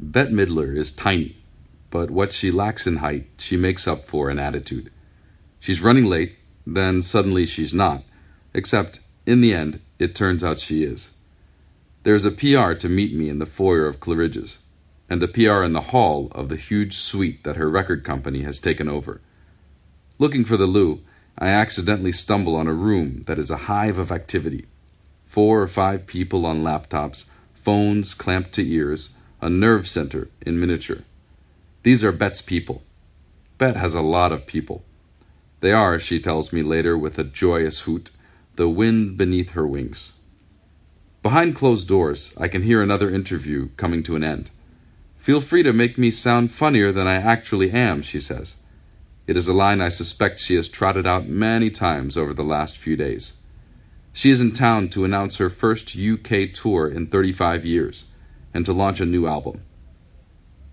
Bette Midler is tiny, but what she lacks in height, she makes up for in attitude. She's running late, then suddenly she's not, except, in the end, it turns out she is. There's a PR to meet me in the foyer of Claridge's, and a PR in the hall of the huge suite that her record company has taken over. Looking for the loo, I accidentally stumble on a room that is a hive of activity. Four or five people on laptops, phones clamped to ears, a nerve center in miniature. These are Bette's people. Bette has a lot of people. They are, she tells me later with a joyous hoot, the wind beneath her wings. Behind closed doors, I can hear another interview coming to an end. Feel free to make me sound funnier than I actually am, she says. It is a line I suspect she has trotted out many times over the last few days. She is in town to announce her first UK tour in 35 years and to launch a new album.